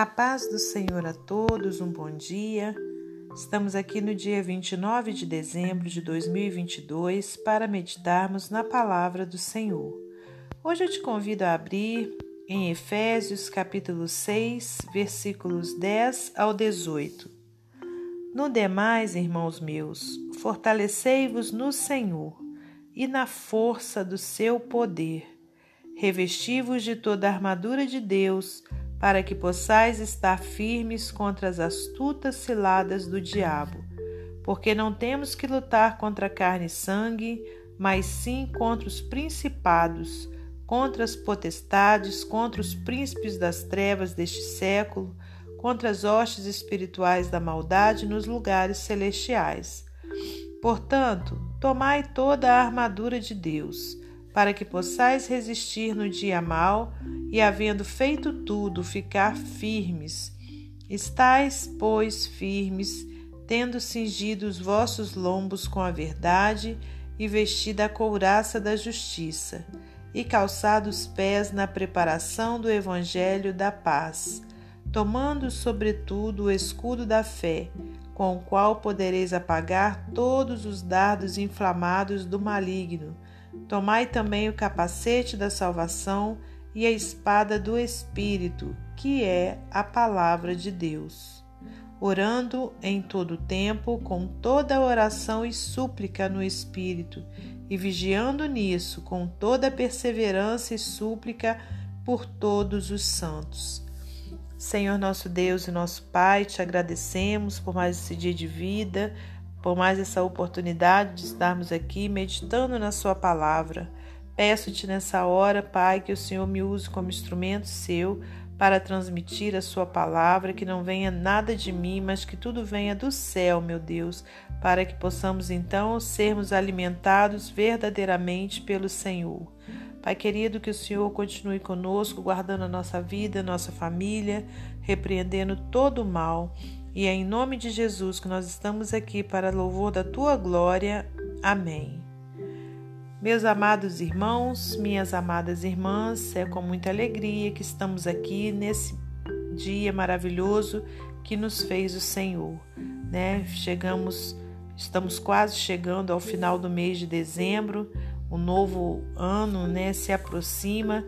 A paz do Senhor a todos, um bom dia. Estamos aqui no dia 29 de dezembro de 2022 para meditarmos na palavra do Senhor. Hoje eu te convido a abrir em Efésios capítulo 6, versículos 10 ao 18. No demais, irmãos meus, fortalecei-vos no Senhor e na força do seu poder. Revesti-vos de toda a armadura de Deus, para que possais estar firmes contra as astutas ciladas do diabo. Porque não temos que lutar contra carne e sangue, mas sim contra os principados contra as potestades, contra os príncipes das trevas deste século, contra as hostes espirituais da maldade nos lugares celestiais. Portanto, tomai toda a armadura de Deus, para que possais resistir no dia mau e, havendo feito tudo, ficar firmes. Estais, pois, firmes, tendo cingido os vossos lombos com a verdade e vestida a couraça da justiça e calçados pés na preparação do Evangelho da paz, tomando sobretudo o escudo da fé, com o qual podereis apagar todos os dardos inflamados do maligno. Tomai também o capacete da salvação e a espada do Espírito, que é a palavra de Deus. Orando em todo tempo, com toda oração e súplica no Espírito, e vigiando nisso com toda perseverança e súplica por todos os santos. Senhor nosso Deus e nosso Pai, te agradecemos por mais esse dia de vida, por mais essa oportunidade de estarmos aqui meditando na Sua palavra. Peço-te nessa hora, Pai, que o Senhor me use como instrumento seu para transmitir a Sua palavra, que não venha nada de mim, mas que tudo venha do céu, meu Deus, para que possamos então sermos alimentados verdadeiramente pelo Senhor. Pai querido, que o Senhor continue conosco, guardando a nossa vida, nossa família, repreendendo todo o mal. E é em nome de Jesus que nós estamos aqui para louvor da tua glória. Amém. Meus amados irmãos, minhas amadas irmãs, é com muita alegria que estamos aqui nesse dia maravilhoso que nos fez o Senhor, né? Chegamos, estamos quase chegando ao final do mês de dezembro, o novo ano, né, se aproxima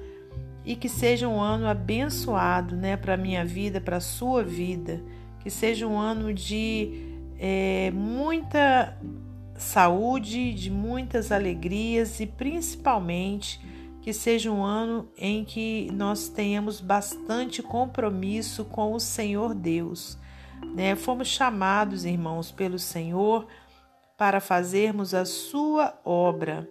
e que seja um ano abençoado, né, para minha vida, para a sua vida, que seja um ano de é, muita saúde, de muitas alegrias e principalmente que seja um ano em que nós tenhamos bastante compromisso com o Senhor Deus. Né? Fomos chamados, irmãos, pelo Senhor para fazermos a sua obra.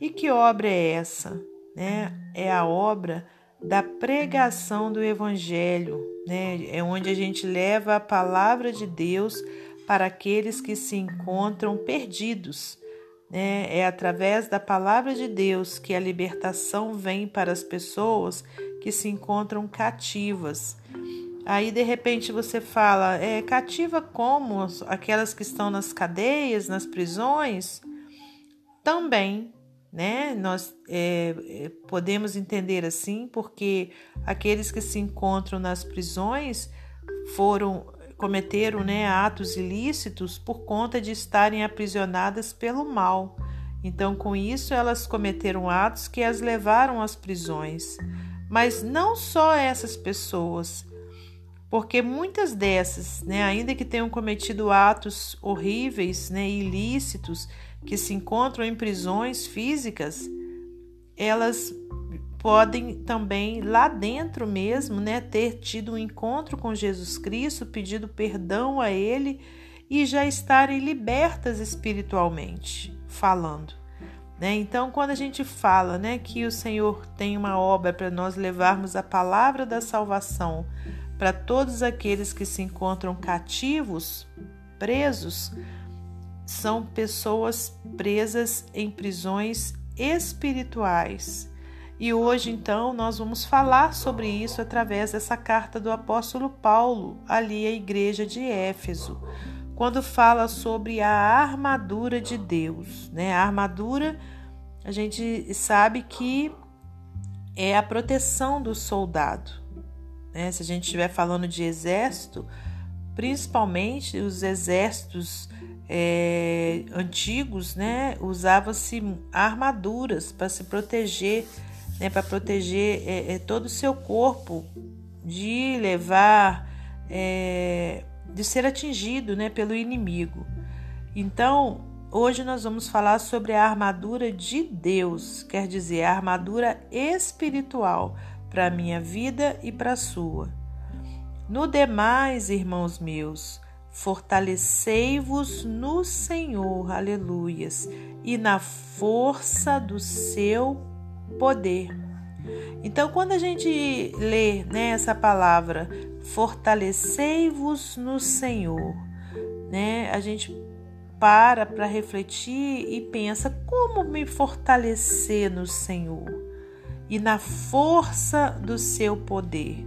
E que obra é essa? Né? É a obra da pregação do Evangelho, né? é onde a gente leva a palavra de Deus para aqueles que se encontram perdidos. Né? É através da palavra de Deus que a libertação vem para as pessoas que se encontram cativas. Aí de repente você fala, é cativa como aquelas que estão nas cadeias, nas prisões? Também, né? Nós é, é podemos entender assim, porque aqueles que se encontram nas prisões foram cometeram né, atos ilícitos por conta de estarem aprisionadas pelo mal. Então, com isso, elas cometeram atos que as levaram às prisões. Mas não só essas pessoas, porque muitas dessas, né, ainda que tenham cometido atos horríveis, né, ilícitos, que se encontram em prisões físicas, elas podem também lá dentro mesmo, né, ter tido um encontro com Jesus Cristo, pedido perdão a ele e já estarem libertas espiritualmente, falando. Né? Então, quando a gente fala né, que o Senhor tem uma obra para nós levarmos a palavra da salvação para todos aqueles que se encontram cativos, presos, são pessoas presas em prisões espirituais e hoje, então, nós vamos falar sobre isso através dessa carta do apóstolo Paulo, ali à igreja de Éfeso, quando fala sobre a armadura de Deus. Né? A armadura, a gente sabe que é a proteção do soldado. né? Se a gente estiver falando de exército, principalmente os exércitos é, antigos, né? Usavam-se armaduras para se proteger, né? Para proteger é, é, todo o seu corpo de levar, é, de ser atingido, né? Pelo inimigo. Então, hoje nós vamos falar sobre a armadura de Deus, quer dizer, a armadura espiritual para minha vida e para a sua. No demais, irmãos meus, fortalecei-vos no Senhor, aleluias, e na força do seu poder. Então, quando a gente lê né, essa palavra, fortalecei-vos no Senhor, né, a gente para para refletir e pensa como me fortalecer no Senhor e na força do seu poder.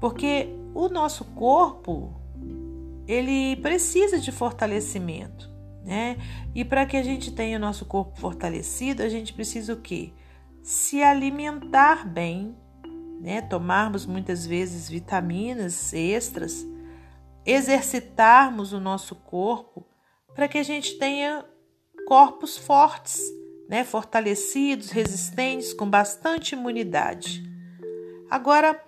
Porque o nosso corpo, ele precisa de fortalecimento, né? E para que a gente tenha o nosso corpo fortalecido, a gente precisa o quê? Se alimentar bem, né? Tomarmos muitas vezes vitaminas extras, exercitarmos o nosso corpo para que a gente tenha corpos fortes, né, fortalecidos, resistentes, com bastante imunidade. Agora,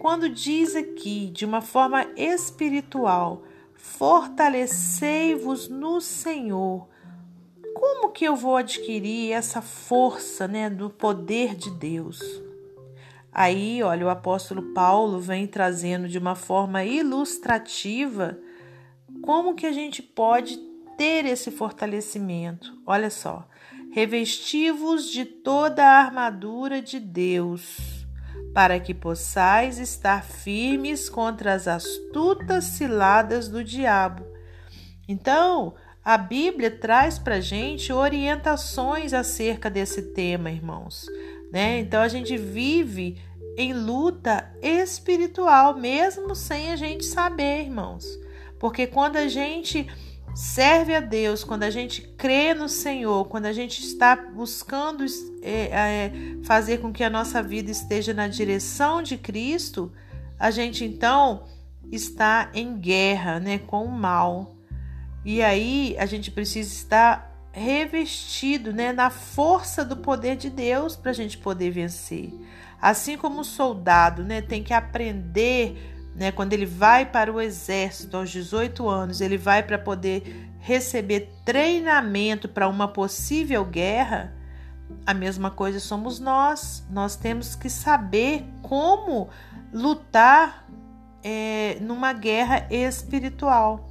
quando diz aqui de uma forma espiritual, fortalecei-vos no Senhor, como que eu vou adquirir essa força, né, do poder de Deus? Aí, olha, o apóstolo Paulo vem trazendo de uma forma ilustrativa como que a gente pode ter esse fortalecimento. Olha só, revesti-vos de toda a armadura de Deus, para que possais estar firmes contra as astutas ciladas do diabo. Então, a Bíblia traz para gente orientações acerca desse tema, irmãos. Né? Então, a gente vive em luta espiritual, mesmo sem a gente saber, irmãos. Porque quando a gente serve a Deus, quando a gente crê no Senhor, quando a gente está buscando é, é, fazer com que a nossa vida esteja na direção de Cristo, a gente então está em guerra né, com o mal. E aí a gente precisa estar revestido né, na força do poder de Deus para a gente poder vencer. Assim como o soldado né, tem que aprender né? Quando ele vai para o exército aos 18 anos, ele vai para poder receber treinamento para uma possível guerra. A mesma coisa somos nós. Nós temos que saber como lutar é, numa guerra espiritual.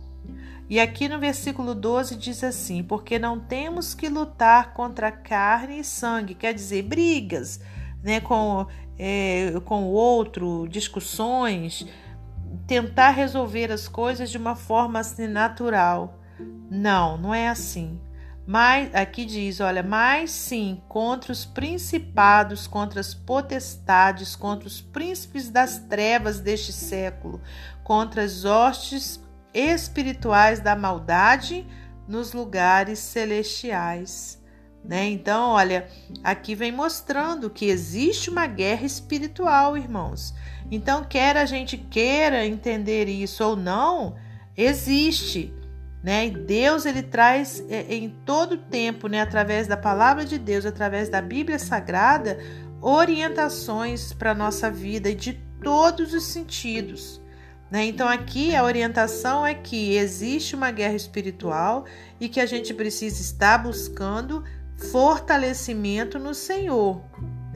E aqui no versículo 12 diz assim: Porque não temos que lutar contra carne e sangue, quer dizer, brigas né, com, é, com o outro, discussões tentar resolver as coisas de uma forma assim natural. Não, não é assim. Mas aqui diz, olha, mas sim contra os principados, contra as potestades, contra os príncipes das trevas deste século, contra as hostes espirituais da maldade nos lugares celestiais. Né? Então, olha, aqui vem mostrando que existe uma guerra espiritual, irmãos. Então, quer a gente queira entender isso ou não, existe, né? E Deus ele traz é, em todo tempo, né, através da palavra de Deus, através da Bíblia Sagrada, orientações para nossa vida de todos os sentidos. Né? Então, aqui a orientação é que existe uma guerra espiritual e que a gente precisa estar buscando fortalecimento no Senhor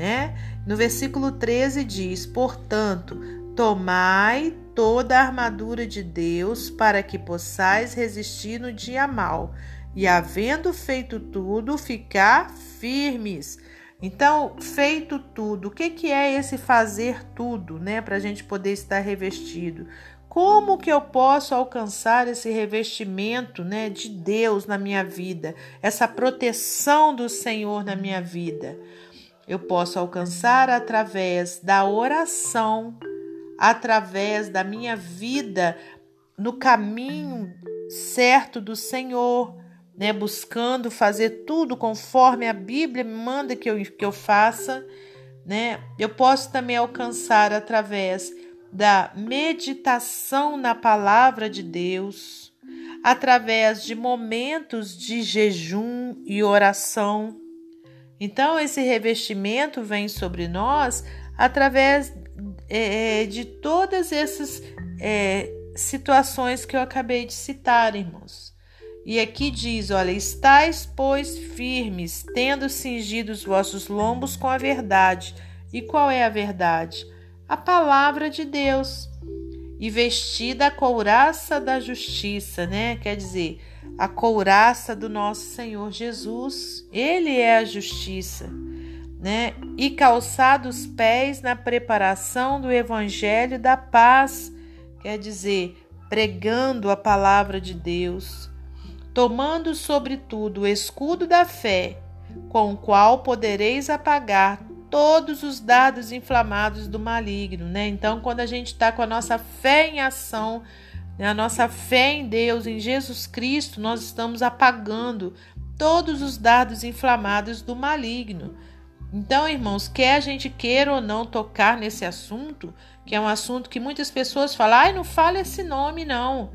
né? No versículo 13 diz: Portanto, tomai toda a armadura de Deus para que possais resistir no dia mal, e havendo feito tudo, ficar firmes. Então, feito tudo, o que, que é esse fazer tudo, né? Para a gente poder estar revestido. Como que eu posso alcançar esse revestimento, né, de Deus na minha vida, essa proteção do Senhor na minha vida? eu posso alcançar através da oração, através da minha vida no caminho certo do Senhor, né? Buscando fazer tudo conforme a Bíblia me manda que eu, que eu faça, né? Eu posso também alcançar através da meditação na palavra de Deus, através de momentos de jejum e oração. Então, esse revestimento vem sobre nós através é, de todas essas é, situações que eu acabei de citar, irmãos. E aqui diz: olha, estáis, pois, firmes, tendo cingido os vossos lombos com a verdade. E qual é a verdade? A palavra de Deus. E vestida a couraça da justiça, né? Quer dizer, a couraça do nosso Senhor Jesus. Ele é a justiça, né? E calçados os pés na preparação do evangelho da paz. Quer dizer, pregando a palavra de Deus tomando sobretudo o escudo da fé, com o qual podereis apagar todos os dados inflamados do maligno, né? Então, quando a gente está com a nossa fé em ação, né? a nossa fé em Deus, em Jesus Cristo, nós estamos apagando todos os dados inflamados do maligno. Então, irmãos, quer a gente queira ou não tocar nesse assunto, que é um assunto que muitas pessoas falam, ai, não fala esse nome, não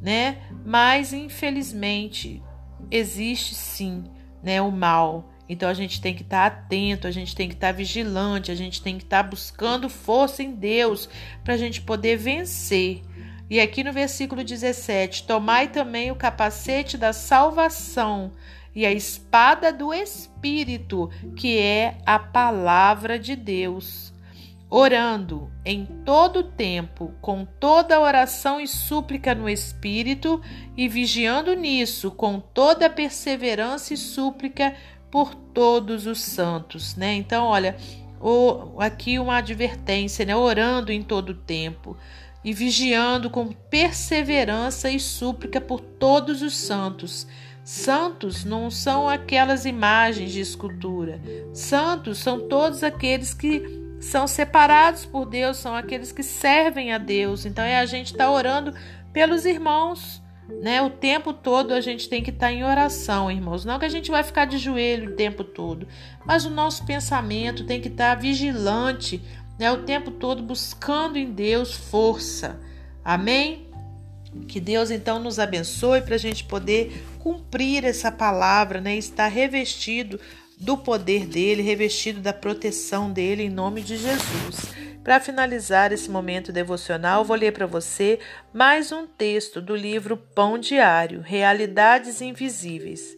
né? Mas infelizmente existe sim, né, o mal. Então a gente tem que estar tá atento, a gente tem que estar tá vigilante, a gente tem que estar tá buscando força em Deus para a gente poder vencer. E aqui no versículo 17: Tomai também o capacete da salvação e a espada do Espírito, que é a palavra de Deus orando em todo tempo, com toda oração e súplica no Espírito, e vigiando nisso com toda perseverança e súplica por todos os santos, né? Então, olha, o, aqui uma advertência, né? Orando em todo tempo e vigiando com perseverança e súplica por todos os santos. Santos não são aquelas imagens de escultura. Santos são todos aqueles que são separados por Deus, são aqueles que servem a Deus. Então é a gente estar tá orando pelos irmãos, né? O tempo todo a gente tem que estar tá em oração, irmãos. Não que a gente vai ficar de joelho o tempo todo, mas o nosso pensamento tem que estar tá vigilante, né? O tempo todo buscando em Deus força. Amém? Que Deus então nos abençoe para a gente poder cumprir essa palavra, né? Estar revestido do poder dele, revestido da proteção dele, em nome de Jesus. Para finalizar esse momento devocional, vou ler para você mais um texto do livro Pão Diário Realidades Invisíveis.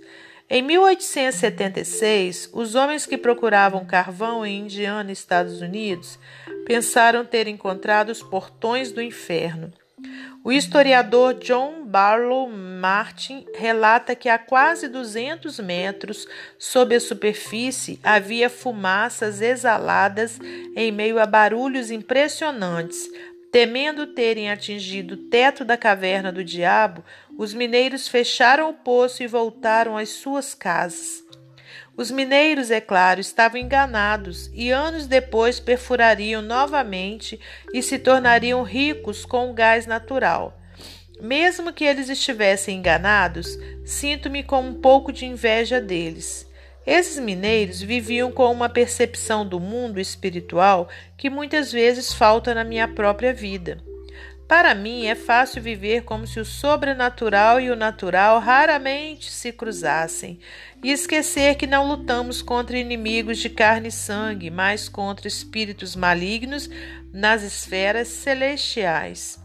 Em 1876, os homens que procuravam carvão em Indiana, Estados Unidos, pensaram ter encontrado os portões do inferno. O historiador John Barlow Martin relata que a quase 200 metros sob a superfície havia fumaças exaladas em meio a barulhos impressionantes. Temendo terem atingido o teto da caverna do diabo, os mineiros fecharam o poço e voltaram às suas casas. Os mineiros, é claro, estavam enganados e anos depois perfurariam novamente e se tornariam ricos com o gás natural. Mesmo que eles estivessem enganados, sinto-me com um pouco de inveja deles. Esses mineiros viviam com uma percepção do mundo espiritual que muitas vezes falta na minha própria vida. Para mim é fácil viver como se o sobrenatural e o natural raramente se cruzassem e esquecer que não lutamos contra inimigos de carne e sangue, mas contra espíritos malignos nas esferas celestiais.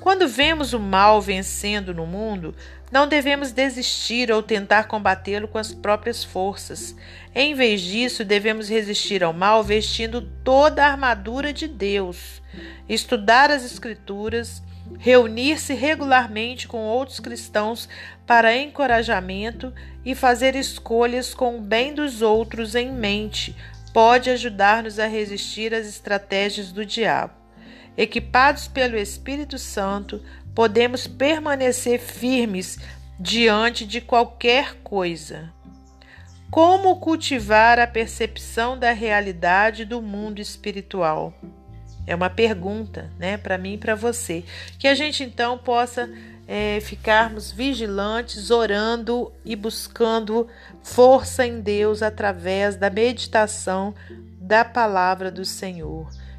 Quando vemos o mal vencendo no mundo, não devemos desistir ou tentar combatê-lo com as próprias forças. Em vez disso, devemos resistir ao mal vestindo toda a armadura de Deus, estudar as Escrituras, reunir-se regularmente com outros cristãos para encorajamento e fazer escolhas com o bem dos outros em mente pode ajudar-nos a resistir às estratégias do diabo. Equipados pelo Espírito Santo, podemos permanecer firmes diante de qualquer coisa. Como cultivar a percepção da realidade do mundo espiritual? É uma pergunta, né, para mim e para você. Que a gente então possa é, ficarmos vigilantes, orando e buscando força em Deus através da meditação da palavra do Senhor.